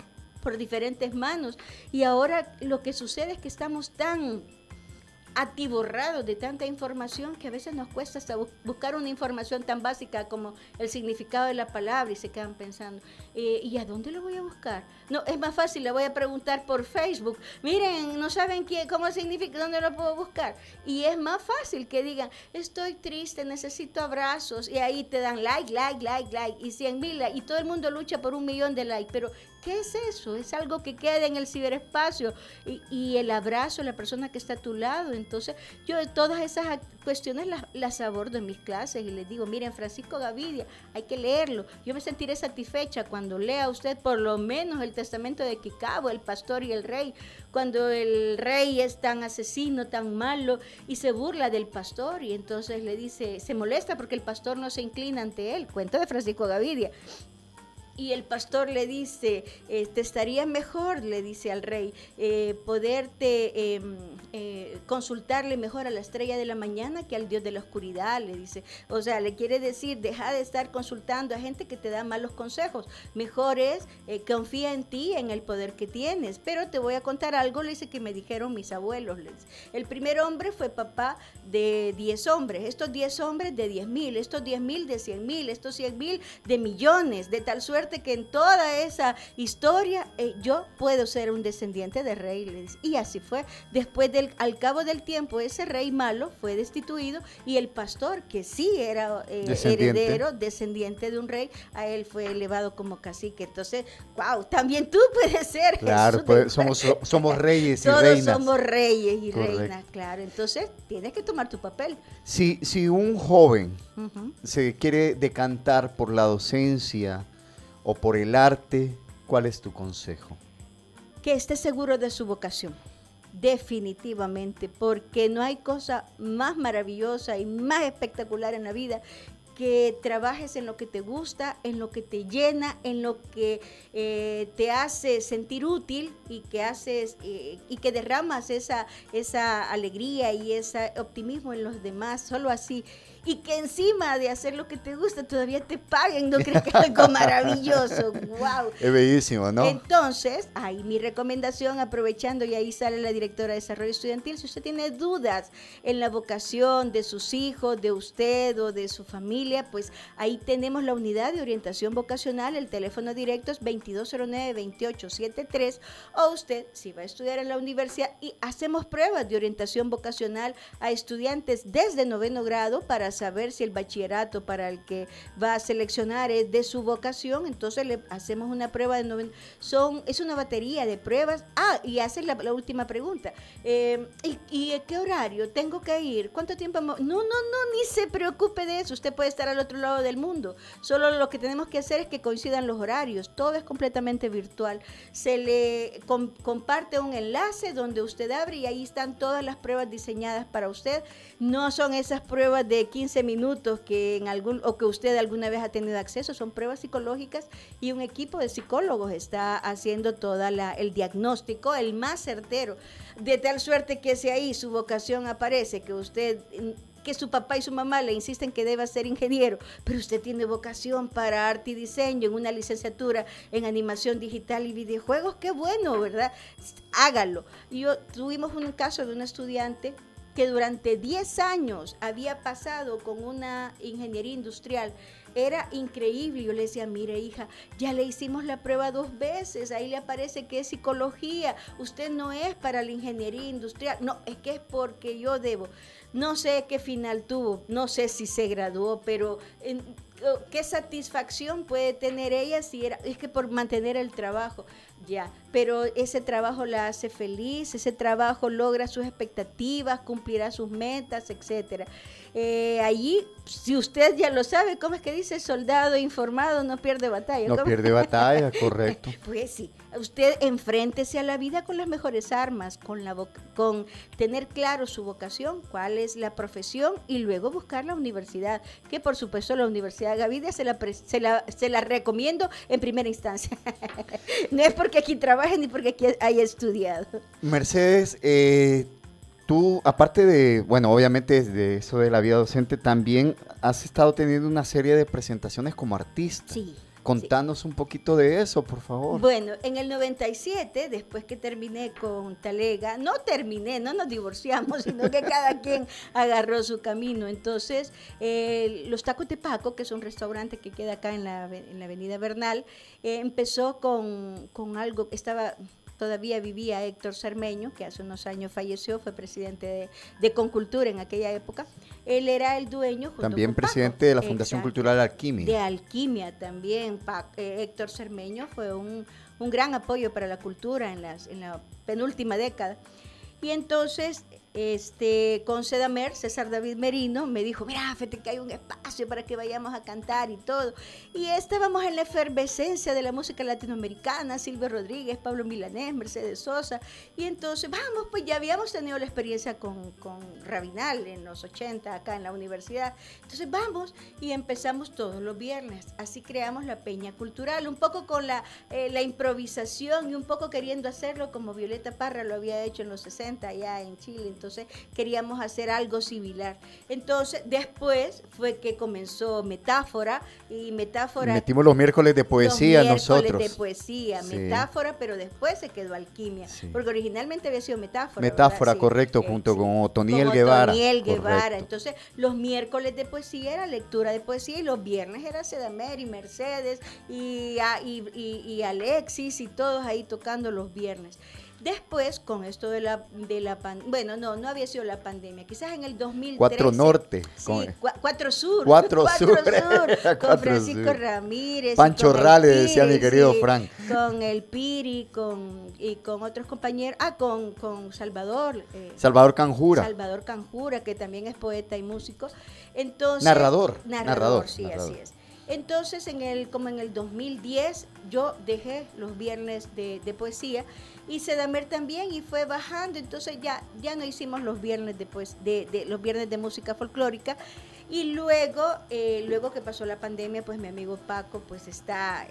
por diferentes manos. Y ahora lo que sucede es que estamos tan atiborrados de tanta información que a veces nos cuesta hasta bu- buscar una información tan básica como el significado de la palabra y se quedan pensando, eh, ¿y a dónde lo voy a buscar? No, es más fácil, le voy a preguntar por Facebook, miren, no saben quién, cómo significa, dónde lo puedo buscar. Y es más fácil que digan, estoy triste, necesito abrazos, y ahí te dan like, like, like, like, y 100 mil y todo el mundo lucha por un millón de likes, pero ¿Qué es eso? Es algo que queda en el ciberespacio y, el abrazo, la persona que está a tu lado. Entonces, yo de todas esas cuestiones las, abordo en mis clases y les digo, miren, Francisco Gavidia, hay que leerlo. Yo me sentiré satisfecha cuando lea usted por lo menos el testamento de Kikabo, el pastor y el rey, cuando el rey es tan asesino, tan malo y se burla del pastor y entonces le dice, se molesta porque el pastor no se inclina ante él. Cuento de Francisco Gavidia. Y el pastor le dice, eh, te estaría mejor, le dice al rey, eh, poderte eh, eh, consultarle mejor a la estrella de la mañana que al Dios de la oscuridad, le dice. O sea, le quiere decir, deja de estar consultando a gente que te da malos consejos. Mejor es, confía en ti, en el poder que tienes. Pero te voy a contar algo, le dice que me dijeron mis abuelos. le dice. El primer hombre fue papá de 10 hombres, estos 10 hombres de 10 mil, estos 10 mil de 100 mil, estos 100 mil de millones, de tal suerte que en toda esa historia eh, yo puedo ser un descendiente de rey. le dice. Y así fue. Después del, al cabo del tiempo, ese rey malo fue destituido y el pastor, que sí era eh, Descendiente. heredero, descendiente de un rey, a él fue elevado como cacique. Entonces, wow, también tú puedes ser. Claro, Jesús pues, somos, somos reyes y Todos reinas. somos reyes y Correcto. reinas, claro. Entonces, tienes que tomar tu papel. Si, si un joven se quiere decantar por la docencia o por el arte, ¿cuál es tu consejo? que esté seguro de su vocación. Definitivamente, porque no hay cosa más maravillosa y más espectacular en la vida que trabajes en lo que te gusta, en lo que te llena, en lo que eh, te hace sentir útil y que haces eh, y que derramas esa, esa alegría y ese optimismo en los demás, solo así. Y que encima de hacer lo que te gusta todavía te paguen, ¿no crees que es algo maravilloso? ¡Wow! Es bellísimo, ¿no? Entonces, ahí mi recomendación, aprovechando y ahí sale la directora de Desarrollo Estudiantil, si usted tiene dudas en la vocación de sus hijos, de usted o de su familia, pues ahí tenemos la unidad de orientación vocacional, el teléfono directo es 2209-2873, o usted, si va a estudiar en la universidad, y hacemos pruebas de orientación vocacional a estudiantes desde noveno grado para saber si el bachillerato para el que va a seleccionar es de su vocación, entonces le hacemos una prueba de noveno. Son, es una batería de pruebas. Ah, y haces la, última pregunta. Eh, ¿y, qué horario tengo que ir? ¿Cuánto tiempo? No, no, no, ni se preocupe de eso. Usted puede estar al otro lado del mundo. Solo lo que tenemos que hacer es que coincidan los horarios. Todo es completamente virtual. Se le com- comparte un enlace donde usted abre y ahí están todas las pruebas diseñadas para usted. No son esas pruebas de 15 15 minutos que en algún o que usted alguna vez ha tenido acceso son pruebas psicológicas y un equipo de psicólogos está haciendo toda la el diagnóstico el más certero de tal suerte que si ahí su vocación aparece que usted que su papá y su mamá le insisten que deba ser ingeniero, pero usted tiene vocación para arte y diseño en una licenciatura en animación digital y videojuegos, qué bueno, ¿verdad? Hágalo. Yo tuvimos un caso de un estudiante que durante 10 años había pasado con una ingeniería industrial era increíble. Yo le decía, mire hija, ya le hicimos la prueba dos veces, ahí le aparece que es psicología, usted no es para la ingeniería industrial, no, es que es porque yo debo. No sé qué final tuvo, no sé si se graduó, pero qué satisfacción puede tener ella si era, es que por mantener el trabajo, ya, pero ese trabajo la hace feliz, ese trabajo logra sus expectativas, cumplirá sus metas, etcétera. Eh, allí, si usted ya lo sabe, ¿cómo es que dice soldado informado no pierde batalla? No pierde batalla, correcto. pues sí, usted enfréntese a la vida con las mejores armas, con, la con tener claro su vocación, cuál es la profesión y luego buscar la universidad, que por supuesto la Universidad Gavidia se la, se la, se la recomiendo en primera instancia. no es porque aquí trabaje ni porque aquí haya estudiado. Mercedes, eh, tú, aparte de, bueno, obviamente de eso de la vida docente, también has estado teniendo una serie de presentaciones como artista. Sí. Contanos un poquito de eso, por favor. Bueno, en el 97, después que terminé con Talega, no terminé, no nos divorciamos, sino que cada quien agarró su camino. Entonces, eh, Los Tacos de Paco, que es un restaurante que queda acá en la, en la Avenida Bernal, eh, empezó con, con algo, estaba todavía vivía Héctor Cermeño, que hace unos años falleció, fue presidente de, Concultura en aquella época. Él era el dueño. también presidente de la Fundación Cultural Alquimia. De Alquimia también. Eh, Héctor Cermeño fue un, gran apoyo para la cultura en, las, en la penúltima década. Y entonces este, con Sedamer, César David Merino, me dijo, mira, fíjate que hay un espacio para que vayamos a cantar y todo. Y estábamos en la efervescencia de la música latinoamericana, Silvio Rodríguez, Pablo Milanés, Mercedes Sosa. Y entonces, vamos, pues ya habíamos tenido la experiencia con, con Rabinal en los 80, acá en la universidad. Entonces, vamos y empezamos todos los viernes. Así creamos la Peña Cultural, un poco con la, eh, la improvisación y un poco queriendo hacerlo como Violeta Parra lo había hecho en los 60 allá en Chile. Entonces queríamos hacer algo similar. Entonces después fue que comenzó Metáfora y Metáfora... Metimos los miércoles de poesía los miércoles nosotros. de poesía, Metáfora, pero después se quedó Alquimia, porque originalmente había sido Metáfora. Metáfora, correcto, junto con Otoniel Guevara. Otoniel Guevara. Entonces los miércoles de poesía era lectura de poesía y los viernes era Sedamer y Mercedes y, y Alexis y todos ahí tocando los viernes. Después, con esto de la, de la bueno, no, no había sido la pandemia, quizás en el 2013. Cuatro Norte. Sí, Cuatro Sur. Cuatro, Sur. con Francisco Ramírez. Pancho Rale, decía mi querido Frank. Con el Piri con, y con otros compañeros. Ah, con, con Salvador. Eh, Salvador Canjura. Salvador Canjura, que también es poeta y músico. Entonces, narrador. Narrador, sí, así es. Entonces, en el, como en el 2010, yo dejé los viernes de, poesía y Sedamer también y fue bajando, entonces ya, ya no hicimos los viernes de, de, de los viernes de música folclórica y luego, eh, luego que pasó la pandemia, pues mi amigo Paco pues está,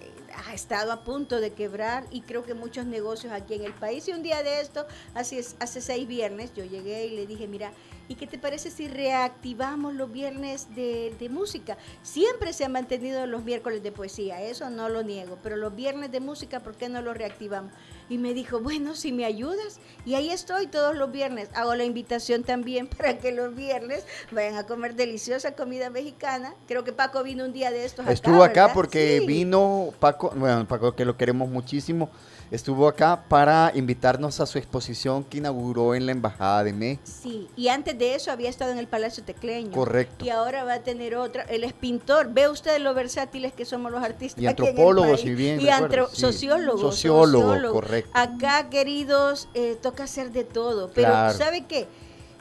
ha estado a punto de quebrar y creo que muchos negocios aquí en el país. Y un día de esto, hace seis viernes, yo llegué y le dije, mira, ¿y qué te parece si reactivamos los viernes de, de música? Siempre se han mantenido los miércoles de poesía, eso no lo niego, pero los viernes de música, ¿por qué no los reactivamos? Y me dijo, bueno, si me ayudas. Y ahí estoy todos los viernes. Hago la invitación también para que los viernes vayan a comer deliciosa comida mexicana. Creo que Paco vino un día de estos. Estuvo acá, porque vino Paco, bueno, Paco que lo queremos muchísimo estuvo acá para invitarnos a su exposición que inauguró en la Embajada de México. Sí, y antes de eso había estado en el Palacio Tecleño. Correcto. Y ahora va a tener otra. Él es pintor. Ve usted lo versátiles que somos los artistas. Y antropólogos, y bien. Y sociólogos. Sociólogo, correcto. Acá, queridos, eh, toca hacer de todo. Pero, ¿sabe qué?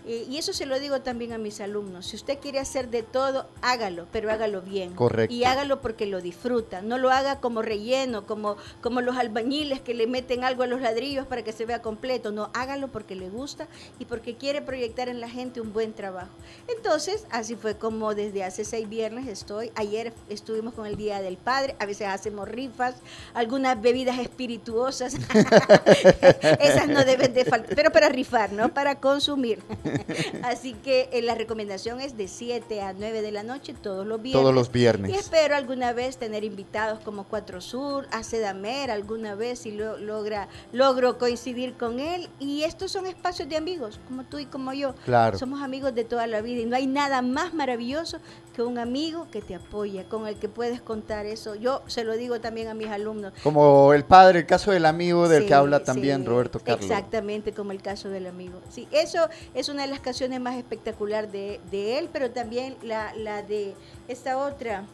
Eh, y eso se lo digo también a mis alumnos. Si usted quiere hacer de todo, hágalo, pero hágalo bien. Correcto. Y hágalo porque lo disfruta. No lo haga como relleno, como, como los albañiles que le meten algo a los ladrillos para que se vea completo. No, hágalo porque le gusta y porque quiere proyectar en la gente un buen trabajo. Entonces, así fue como desde hace seis viernes estoy. Ayer estuvimos con el Día del Padre. A veces hacemos rifas, algunas bebidas espirituosas. Esas no deben de faltar. Pero para rifar, ¿no? Para consumir. Así que eh, la recomendación es de 7 a 9 de la noche todos los viernes. Todos los viernes. Y espero alguna vez tener invitados como Cuatro Sur, a Sedamer alguna vez si lo, logra, logro coincidir con él. Y estos son espacios de amigos, como tú y como yo. Claro. Somos amigos de toda la vida y no hay nada más maravilloso que un amigo que te apoya, con el que puedes contar eso. Yo se lo digo también a mis alumnos. Como el padre, el caso del amigo del Sí, que habla también sí, Roberto Carlos. Exactamente, como el caso del amigo. Sí, eso es una de las canciones más espectacular de, de él, pero también la, la de esta otra,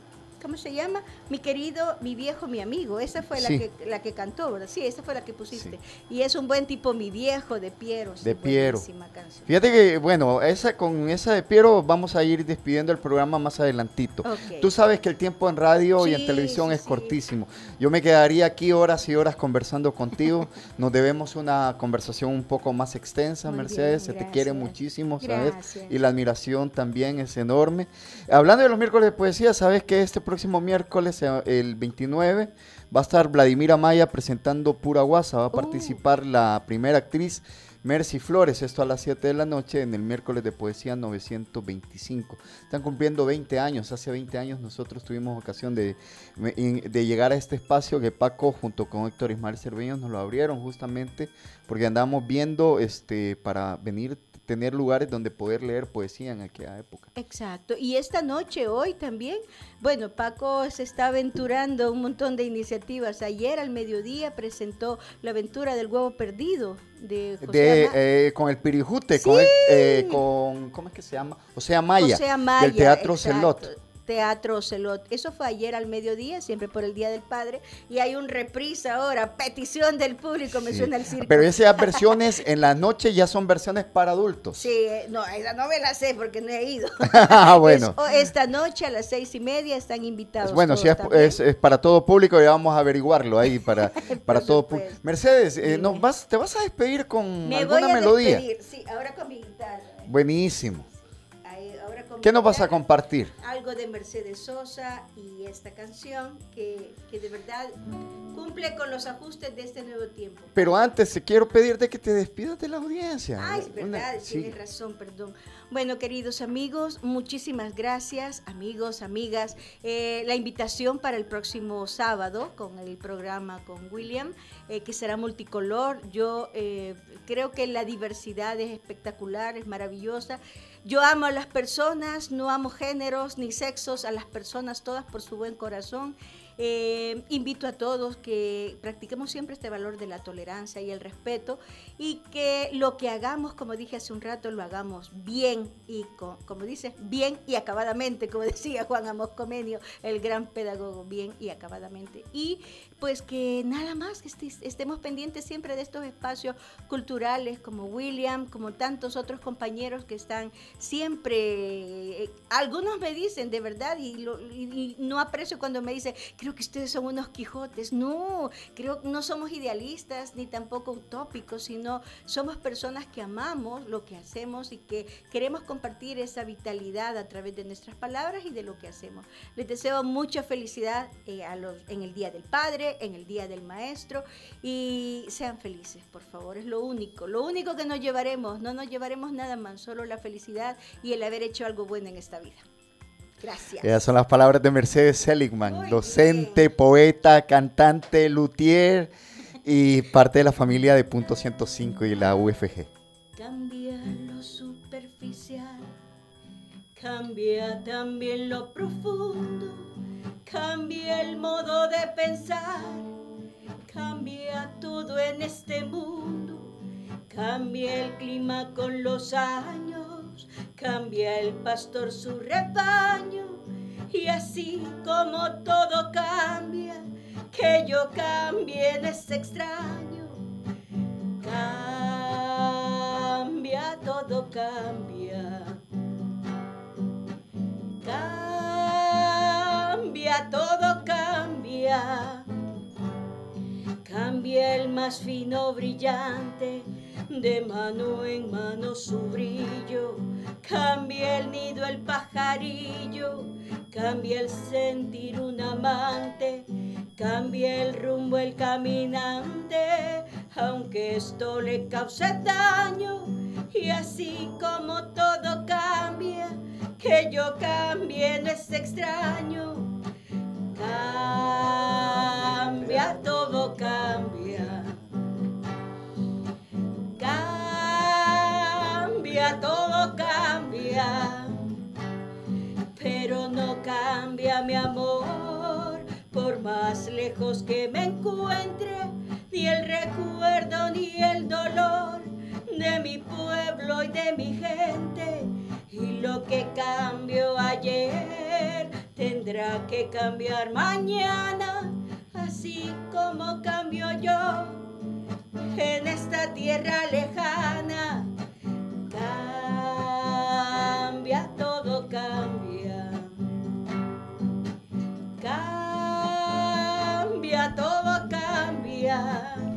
¿cómo se llama? Mi querido, mi viejo, mi amigo. Esa fue la, Sí. que, la que cantó, ¿verdad? Sí, esa fue la que pusiste. Y es un buen tipo, mi viejo, de Piero. sí, De Piero. canción. Fíjate que, bueno, esa con esa de Piero vamos a ir despidiendo el programa más adelantito. Ok. Tú sabes que el tiempo en radio y en Sí, televisión sí, es sí. cortísimo. Yo me quedaría aquí horas y horas conversando contigo. Nos debemos una conversación un poco más extensa, Muy Mercedes. bien, Se te quiere gracias. muchísimo, ¿sabes? Gracias. Y la admiración también es enorme. Hablando de los miércoles de poesía, sabes que este próximo miércoles, eh, el 29, va a estar Vladimir Amaya presentando Pura Guasa. Uh. Va a participar la primera actriz Mercy Flores, esto a las 7 de la noche en el miércoles de poesía 925. Están cumpliendo 20 años, hace 20 años nosotros tuvimos ocasión de, de llegar a este espacio que Paco junto con Héctor Ismael Cerveños nos lo abrieron justamente porque andábamos viendo este para venir tener lugares donde poder leer poesía en aquella época. Exacto. Y esta noche, hoy también, bueno, Paco se está aventurando un montón de iniciativas. Ayer al mediodía presentó la aventura del huevo perdido de José De, Ama- eh, con el Pirijute, con, el- eh, con, ¿cómo es que se llama? O sea, Maya, José Amaya, del Teatro exacto. Celot. Teatro Celot. Eso fue ayer al mediodía, siempre por el Día del Padre. Y hay un reprise ahora, petición del público, me Sí. suena el circo. Pero esas versiones en la noche ya son versiones para adultos. Sí, eh, no, esa no me la sé porque no he ido. Ah, bueno. Es- esta noche a las seis y media están invitados. Bueno, si es, es- es para todo público, ya vamos a averiguarlo ahí para, para todo público. Mercedes, eh, ¿nos vas, ¿te vas a despedir con Me voy a melodía? despedir, sí, ahora con mi guitarra. Buenísimo. ¿Qué nos vas a compartir? Algo de Mercedes Sosa y esta canción que, que de verdad cumple con los ajustes de este nuevo tiempo. Pero antes, te quiero pedirte que te despidas de la audiencia. Ay, es Una- verdad, sí. tienes razón, perdón. Bueno, queridos amigos, muchísimas gracias, amigos, amigas. Eh, la invitación para el próximo sábado con el programa con William, eh, que será multicolor. Yo eh, creo que la diversidad es espectacular, es maravillosa. Yo amo a las personas, no amo géneros ni sexos, a las personas todas por su buen corazón. Eh, invito a todos que practiquemos siempre este valor de la tolerancia y el respeto y que lo que hagamos, como dije hace un rato, lo hagamos bien y, co- como dice, bien y acabadamente, como decía Juan Amos Comenio, el gran pedagogo, bien y acabadamente. Y pues que nada más, estés- estemos pendientes siempre de estos espacios culturales como William, como tantos otros compañeros que están siempre, eh, algunos me dicen de verdad y, no aprecio cuando me dicen, creo que ustedes son unos Quijotes. No, creo que no somos idealistas ni tampoco utópicos, sino somos personas que amamos lo que hacemos y que queremos compartir esa vitalidad a través de nuestras palabras y de lo que hacemos. Les deseo mucha felicidad eh, en el Día del Padre, en el Día del Maestro y sean felices, por favor, es lo único, lo único que nos llevaremos, no nos llevaremos nada más, solo la felicidad y el haber hecho algo bueno en esta vida. Gracias. Esas son las palabras de Mercedes Seligman, Muy docente, poeta, cantante, luthier y parte de la familia de Punto 105 y la UFG. Cambia lo superficial, cambia también lo profundo, cambia el modo de pensar, cambia todo en este mundo, cambia el clima con los años, cambia el pastor su rebaño, y así como todo cambia, que yo cambie en este extraño. Cambia, todo cambia. Cambia, el más fino brillante, de mano en mano su brillo. Cambia el nido el pajarillo, cambia el sentir un amante, cambia el rumbo el caminante, aunque esto le cause daño. Y así como todo cambia, que yo cambie no es extraño. Cambia, todo cambia. Cambia, todo cambia. Pero no cambia mi amor, por más lejos que me encuentre, ni el recuerdo ni el dolor de mi pueblo y de mi gente. Y lo que cambió ayer tendrá que cambiar mañana, así como cambio yo en esta tierra lejana. Cambia, todo cambia. Cambia, todo cambia.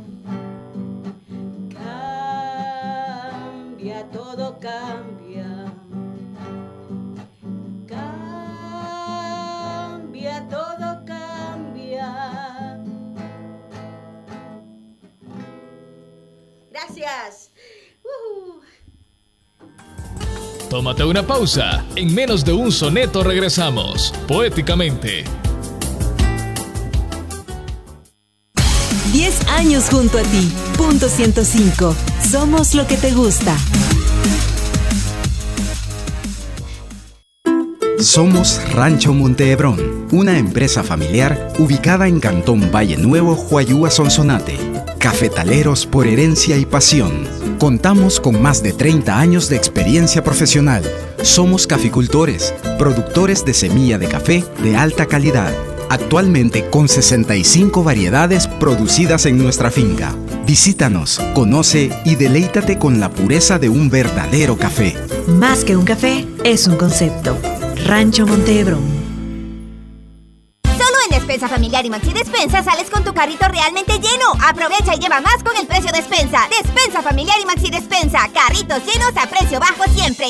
Gracias. Tómate una pausa. En menos de un soneto regresamos. Poéticamente. 10 años junto a ti. Punto 105. Somos lo que te gusta. Somos Rancho Montehebrón, una empresa familiar ubicada en Cantón Valle Nuevo, Huayúa, Sonsonate. Cafetaleros por herencia y pasión. Contamos con más de 30 años de experiencia profesional. Somos caficultores, productores de semilla de café de alta calidad. Actualmente con 65 variedades producidas en nuestra finca. Visítanos, conoce y deleítate con la pureza de un verdadero café. Más que un café, es un concepto. Rancho Montehebrón. Despensa Familiar y Maxi Despensa sales con tu carrito realmente lleno. Aprovecha y lleva más con el precio Despensa. Despensa Familiar y Maxi Despensa. Carritos llenos a precio bajo siempre.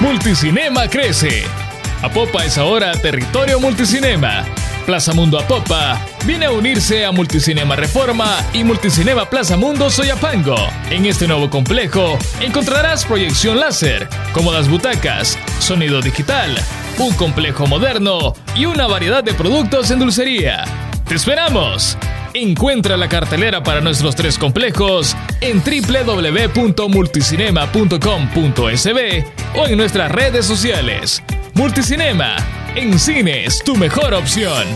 Multicinema crece. Apopa es ahora territorio multicinema. Plaza Mundo Apopa viene a unirse a Multicinema Reforma y Multicinema Plaza Mundo Soyapango. En este nuevo complejo encontrarás proyección láser, cómodas butacas, sonido digital, un complejo moderno y una variedad de productos en dulcería. ¡Te esperamos! Encuentra la cartelera para nuestros tres complejos en www.multicinema.com.sb o en nuestras redes sociales. Multicinema, en cines, tu mejor opción.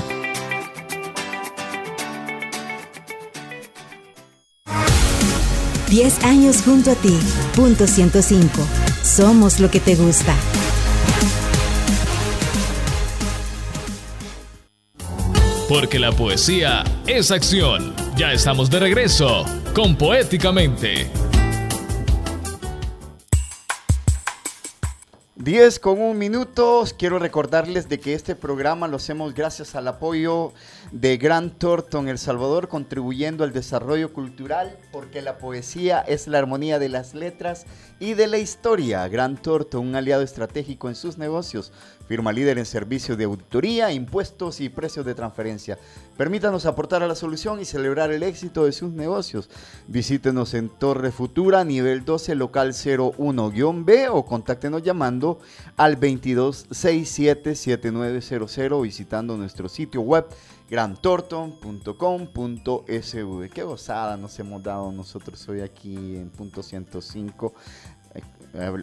Diez años junto a ti. Punto 105. Somos lo que te gusta. Porque la poesía es acción. Ya estamos de regreso con Poéticamente. 10 con un minutos. Quiero recordarles de que este programa lo hacemos gracias al apoyo de Gran Thornton El Salvador, contribuyendo al desarrollo cultural, porque la poesía es la armonía de las letras y de la historia. Gran Thornton, un aliado estratégico en sus negocios, firma líder en servicios de auditoría, impuestos y precios de transferencia. Permítanos aportar a la solución y celebrar el éxito de sus negocios. Visítenos en Torre Futura, nivel 12, local 01-B o contáctenos llamando al 2267-7900 visitando nuestro sitio web grantorton.com.sv. Qué gozada nos hemos dado nosotros hoy aquí en punto 105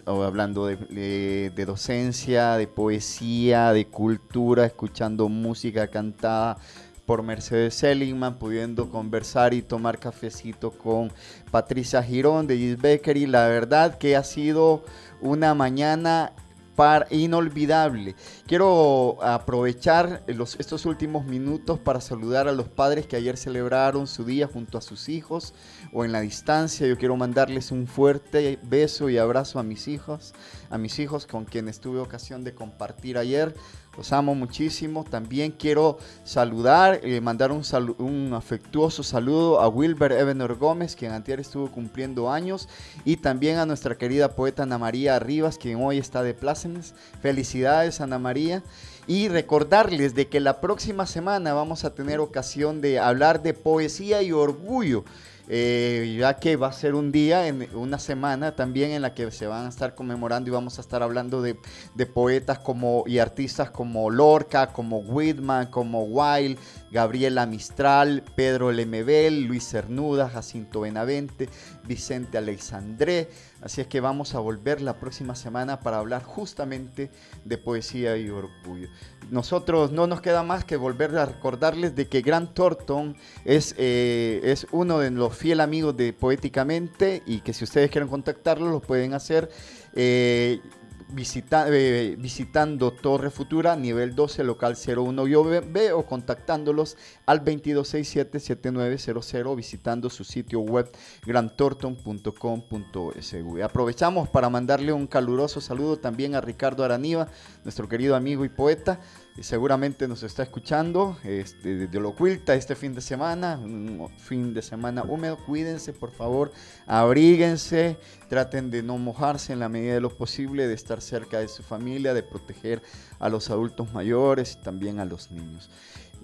hablando de, docencia, de poesía, de cultura, escuchando música cantada por Mercedes Seligman, pudiendo conversar y tomar cafecito con Patricia Girón de Gis Bakery. La verdad que ha sido una mañana para, inolvidable. Quiero aprovechar los, estos últimos minutos para saludar a los padres que ayer celebraron su día junto a sus hijos o en la distancia. Yo quiero mandarles un fuerte beso y abrazo a mis hijos, a mis hijos con quienes tuve ocasión de compartir ayer. Los amo muchísimo. También quiero saludar, y mandar un, un afectuoso saludo a Wilber Ebenor Gómez, quien anterior estuvo cumpliendo años, y también a nuestra querida poeta Ana María Rivas, quien hoy está de plácemes. Felicidades, Ana María. Y recordarles de que la próxima semana vamos a tener ocasión de hablar de poesía y orgullo. Eh, ya que va a ser un día, en una semana también en la que se van a estar conmemorando y vamos a estar hablando de, poetas como, y artistas como Lorca, como Whitman, como Wilde, Gabriela Mistral, Pedro Lemebel, Luis Cernuda, Jacinto Benavente, Vicente Alexandré. Así es que vamos a volver la próxima semana para hablar justamente de poesía y orgullo. Nosotros no nos queda más que volver a recordarles de que Grant Thornton es, eh, es uno de los fiel amigos de Poéticamente y que si ustedes quieren contactarlo lo pueden hacer. Eh, visita, eh, visitando Torre Futura, nivel 12, local 01 B o contactándolos al 2267-7900 visitando su sitio web grantorton.com.es. Aprovechamos para mandarle un caluroso saludo también a Ricardo Araniva, nuestro querido amigo y poeta seguramente nos está escuchando este, desde Locuilta este fin de semana, un fin de semana húmedo. Cuídense, por favor, abríguense, traten de no mojarse en la medida de lo posible, de estar cerca de su familia, de proteger a los adultos mayores y también a los niños.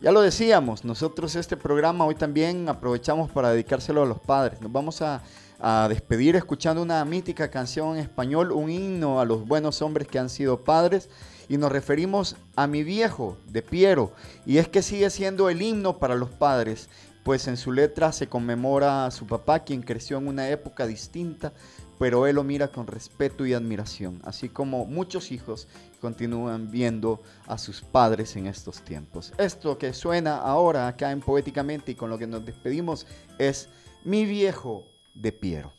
Ya lo decíamos, nosotros este programa hoy también aprovechamos para dedicárselo a los padres. Nos vamos a, a despedir escuchando una mítica canción en español, un himno a los buenos hombres que han sido padres y nos referimos a mi viejo de Piero. Y es que sigue siendo el himno para los padres, pues en su letra se conmemora a su papá, quien creció en una época distinta, pero él lo mira con respeto y admiración, así como muchos hijos continúan viendo a sus padres en estos tiempos. Esto que suena ahora acá en Poéticamente y con lo que nos despedimos es Mi viejo de Piero.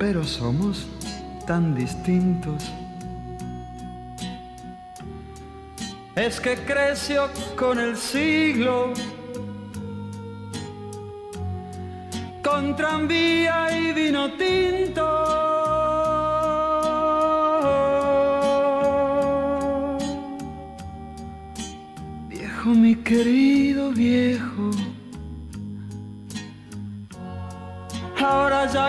pero somos tan distintos. Es que creció con el siglo, con tranvía y vino tinto. Viejo, mi querido viejo,